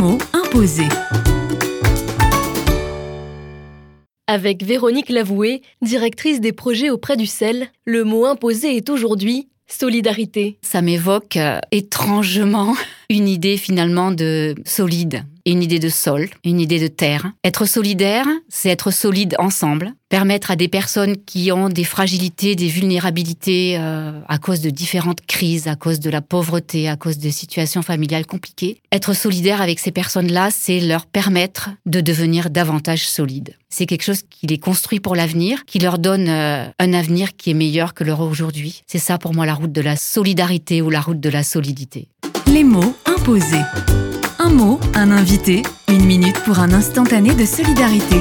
mots imposés. Avec Véronique Lavoué, directrice des projets auprès du sel, le mot imposé est aujourd'hui solidarité. Ça m'évoque euh, étrangement une idée finalement de solide, une idée de sol, une idée de terre. Être solidaire, c'est être solide ensemble, permettre à des personnes qui ont des fragilités, des vulnérabilités euh, à cause de différentes crises, à cause de la pauvreté, à cause de situations familiales compliquées. Être solidaire avec ces personnes-là, c'est leur permettre de devenir davantage solides. C'est quelque chose qui les construit pour l'avenir, qui leur donne euh, un avenir qui est meilleur que leur aujourd'hui. C'est ça pour moi la route de la solidarité ou la route de la solidité. Les mots imposés. Un invité, une minute pour un instantané de solidarité.